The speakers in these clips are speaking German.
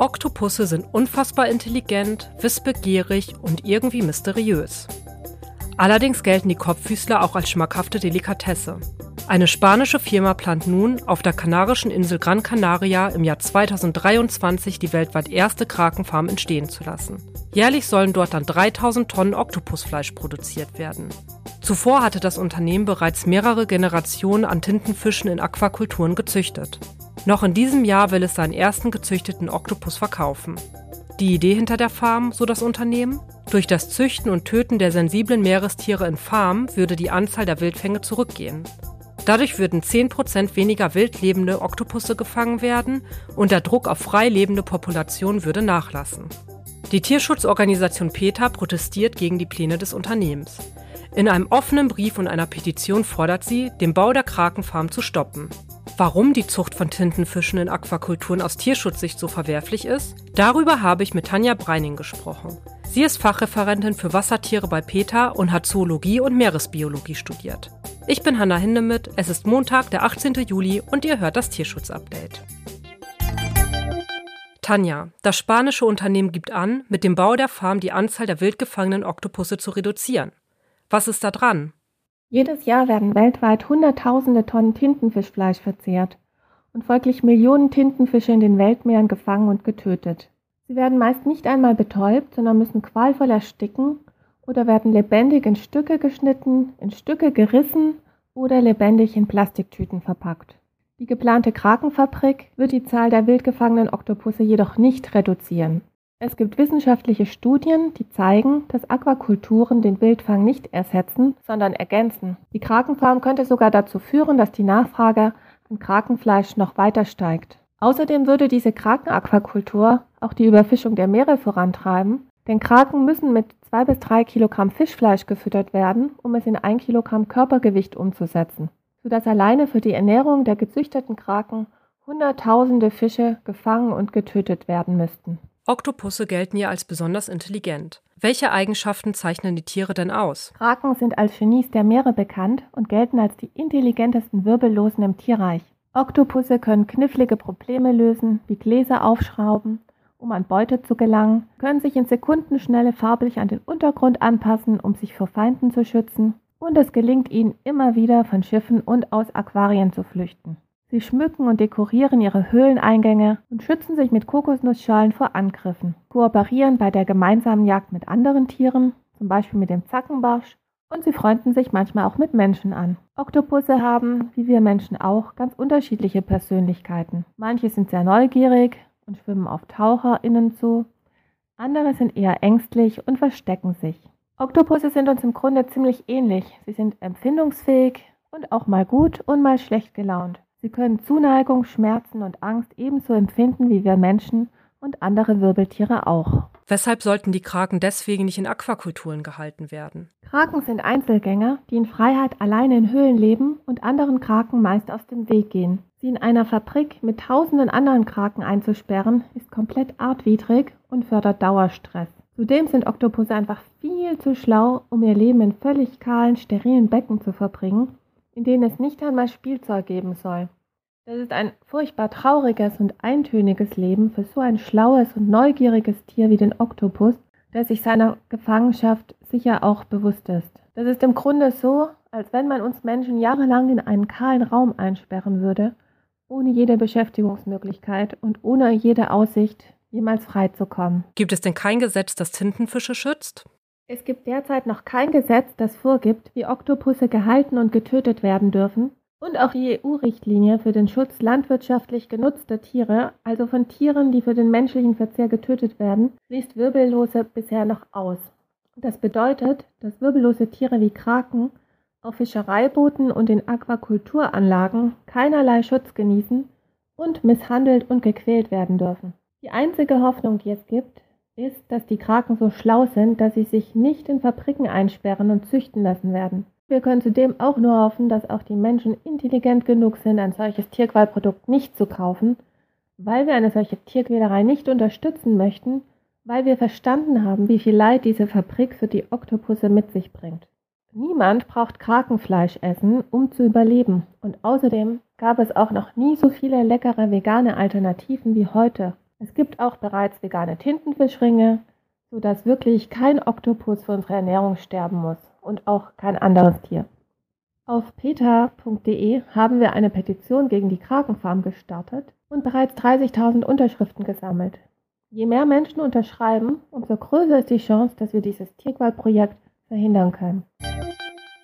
Oktopusse sind unfassbar intelligent, wissbegierig und irgendwie mysteriös. Allerdings gelten die Kopffüßler auch als schmackhafte Delikatesse. Eine spanische Firma plant nun, auf der kanarischen Insel Gran Canaria im Jahr 2023 die weltweit erste Krakenfarm entstehen zu lassen. Jährlich sollen dort dann 3000 Tonnen Oktopusfleisch produziert werden. Zuvor hatte das Unternehmen bereits mehrere Generationen an Tintenfischen in Aquakulturen gezüchtet. Noch in diesem Jahr will es seinen ersten gezüchteten Oktopus verkaufen. Die Idee hinter der Farm, so das Unternehmen? Durch das Züchten und Töten der sensiblen Meerestiere in Farmen würde die Anzahl der Wildfänge zurückgehen. Dadurch würden 10% weniger wild lebende Oktopusse gefangen werden und der Druck auf frei lebende Populationen würde nachlassen. Die Tierschutzorganisation PETA protestiert gegen die Pläne des Unternehmens. In einem offenen Brief und einer Petition fordert sie, den Bau der Krakenfarm zu stoppen. Warum die Zucht von Tintenfischen in Aquakulturen aus Tierschutzsicht so verwerflich ist, darüber habe ich mit Tanja Breining gesprochen. Sie ist Fachreferentin für Wassertiere bei PETA und hat Zoologie und Meeresbiologie studiert. Ich bin Hanna Hindemith, es ist Montag, der 18. Juli und ihr hört das Tierschutzupdate. Tanja, das spanische Unternehmen gibt an, mit dem Bau der Farm die Anzahl der wild gefangenen Oktopusse zu reduzieren. Was ist da dran? Jedes Jahr werden weltweit Hunderttausende Tonnen Tintenfischfleisch verzehrt und folglich Millionen Tintenfische in den Weltmeeren gefangen und getötet. Sie werden meist nicht einmal betäubt, sondern müssen qualvoll ersticken oder werden lebendig in Stücke geschnitten, in Stücke gerissen oder lebendig in Plastiktüten verpackt. Die geplante Krakenfabrik wird die Zahl der wild gefangenen Oktopusse jedoch nicht reduzieren. Es gibt wissenschaftliche Studien, die zeigen, dass Aquakulturen den Wildfang nicht ersetzen, sondern ergänzen. Die Krakenfarm könnte sogar dazu führen, dass die Nachfrage an Krakenfleisch noch weiter steigt. Außerdem würde diese Krakenaquakultur auch die Überfischung der Meere vorantreiben, denn Kraken müssen mit zwei bis drei Kilogramm Fischfleisch gefüttert werden, um es in ein Kilogramm Körpergewicht umzusetzen, sodass alleine für die Ernährung der gezüchteten Kraken Hunderttausende Fische gefangen und getötet werden müssten. Oktopusse gelten ja als besonders intelligent. Welche Eigenschaften zeichnen die Tiere denn aus? Kraken sind als Genies der Meere bekannt und gelten als die intelligentesten Wirbellosen im Tierreich. Oktopusse können knifflige Probleme lösen, wie Gläser aufschrauben, um an Beute zu gelangen, können sich in Sekundenschnelle farblich an den Untergrund anpassen, um sich vor Feinden zu schützen, und es gelingt ihnen immer wieder von Schiffen und aus Aquarien zu flüchten. Sie schmücken und dekorieren ihre Höhleneingänge und schützen sich mit Kokosnussschalen vor Angriffen, kooperieren bei der gemeinsamen Jagd mit anderen Tieren, zum Beispiel mit dem Zackenbarsch, und sie freunden sich manchmal auch mit Menschen an. Oktopusse haben, wie wir Menschen auch, ganz unterschiedliche Persönlichkeiten. Manche sind sehr neugierig und schwimmen auf TaucherInnen zu, andere sind eher ängstlich und verstecken sich. Oktopusse sind uns im Grunde ziemlich ähnlich. Sie sind empfindungsfähig und auch mal gut und mal schlecht gelaunt. Sie können Zuneigung, Schmerzen und Angst ebenso empfinden wie wir Menschen und andere Wirbeltiere auch. Weshalb sollten die Kraken deswegen nicht in Aquakulturen gehalten werden? Kraken sind Einzelgänger, die in Freiheit alleine in Höhlen leben und anderen Kraken meist aus dem Weg gehen. Sie in einer Fabrik mit tausenden anderen Kraken einzusperren, ist komplett artwidrig und fördert Dauerstress. Zudem sind Oktopusse einfach viel zu schlau, um ihr Leben in völlig kahlen, sterilen Becken zu verbringen in denen es nicht einmal Spielzeug geben soll. Das ist ein furchtbar trauriges und eintöniges Leben für so ein schlaues und neugieriges Tier wie den Oktopus, der sich seiner Gefangenschaft sicher auch bewusst ist. Das ist im Grunde so, als wenn man uns Menschen jahrelang in einen kahlen Raum einsperren würde, ohne jede Beschäftigungsmöglichkeit und ohne jede Aussicht, jemals freizukommen. Gibt es denn kein Gesetz, das Tintenfische schützt? Es gibt derzeit noch kein Gesetz, das vorgibt, wie Oktopusse gehalten und getötet werden dürfen. Und auch die EU-Richtlinie für den Schutz landwirtschaftlich genutzter Tiere, also von Tieren, die für den menschlichen Verzehr getötet werden, schließt Wirbellose bisher noch aus. Das bedeutet, dass wirbellose Tiere wie Kraken auf Fischereibooten und in Aquakulturanlagen keinerlei Schutz genießen und misshandelt und gequält werden dürfen. Die einzige Hoffnung, die es gibt, ist, dass die Kraken so schlau sind, dass sie sich nicht in Fabriken einsperren und züchten lassen werden. Wir können zudem auch nur hoffen, dass auch die Menschen intelligent genug sind, ein solches Tierqualprodukt nicht zu kaufen, weil wir eine solche Tierquälerei nicht unterstützen möchten, weil wir verstanden haben, wie viel Leid diese Fabrik für die Oktopusse mit sich bringt. Niemand braucht Krakenfleisch essen, um zu überleben. Und außerdem gab es auch noch nie so viele leckere vegane Alternativen wie heute. Es gibt auch bereits vegane Tintenfischringe, sodass wirklich kein Oktopus für unsere Ernährung sterben muss und auch kein anderes Tier. Auf peta.de haben wir eine Petition gegen die Krakenfarm gestartet und bereits 30.000 Unterschriften gesammelt. Je mehr Menschen unterschreiben, umso größer ist die Chance, dass wir dieses Tierqualprojekt verhindern können.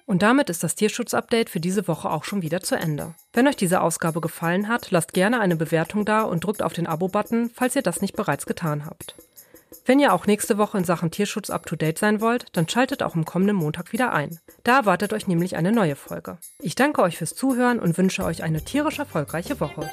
Und damit ist das Tierschutzupdate für diese Woche auch schon wieder zu Ende. Wenn euch diese Ausgabe gefallen hat, lasst gerne eine Bewertung da und drückt auf den Abo-Button, falls ihr das nicht bereits getan habt. Wenn ihr auch nächste Woche in Sachen Tierschutz up-to-date sein wollt, dann schaltet auch am kommenden Montag wieder ein. Da erwartet euch nämlich eine neue Folge. Ich danke euch fürs Zuhören und wünsche euch eine tierisch erfolgreiche Woche.